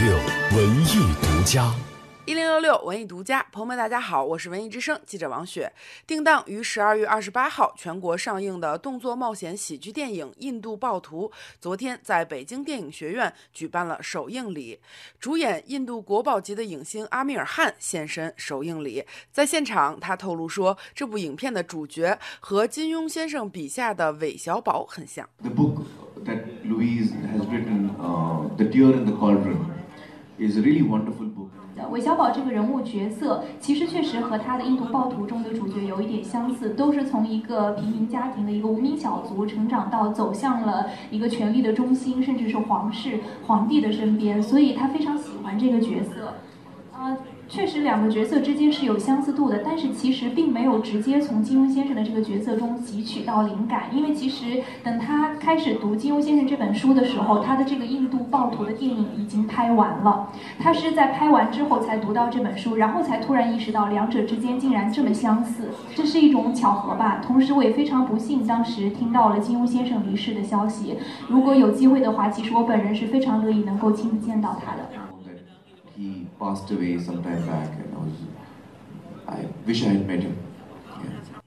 六文艺独家。一零六六文艺独家，朋友们，大家好，我是文艺之声记者王雪。定档于十二月二十八号全国上映的动作冒险喜剧电影《印度暴徒》，昨天在北京电影学院举办了首映礼。主演印度国宝级的影星阿米尔汗现身首映礼，在现场他透露说，这部影片的主角和金庸先生笔下的韦小宝很像。The book that Louise has written, uh, The Deer in the Cauldron, is really wonderful book. 韦小宝这个人物角色，其实确实和他的印度暴徒中的主角有一点相似，都是从一个平民家庭的一个无名小卒成长到走向了一个权力的中心，甚至是皇室、皇帝的身边，所以他非常喜欢这个角色。呃，确实两个角色之间是有相似度的，但是其实并没有直接从金庸先生的这个角色中汲取到灵感，因为其实等他开始读金庸先生这本书的时候，他的这个印度暴徒的电影已经拍完了，他是在拍完之后才读到这本书，然后才突然意识到两者之间竟然这么相似，这是一种巧合吧。同时我也非常不幸，当时听到了金庸先生离世的消息，如果有机会的话，其实我本人是非常乐意能够亲自见到他的。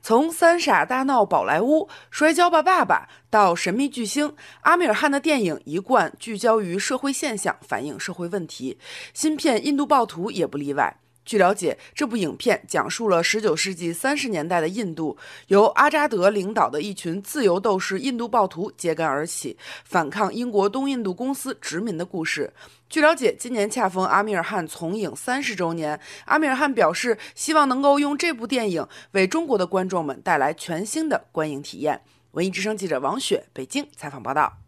从三傻大闹宝莱坞摔跤吧爸爸到神秘巨星阿米尔汗的电影一贯聚焦于社会现象反映社会问题。新片印度暴徒也不例外。据了解，这部影片讲述了19世纪30年代的印度，由阿扎德领导的一群自由斗士印度暴徒揭竿而起，反抗英国东印度公司殖民的故事。据了解，今年恰逢阿米尔汗从影三十周年，阿米尔汗表示希望能够用这部电影为中国的观众们带来全新的观影体验。文艺之声记者王雪北京采访报道。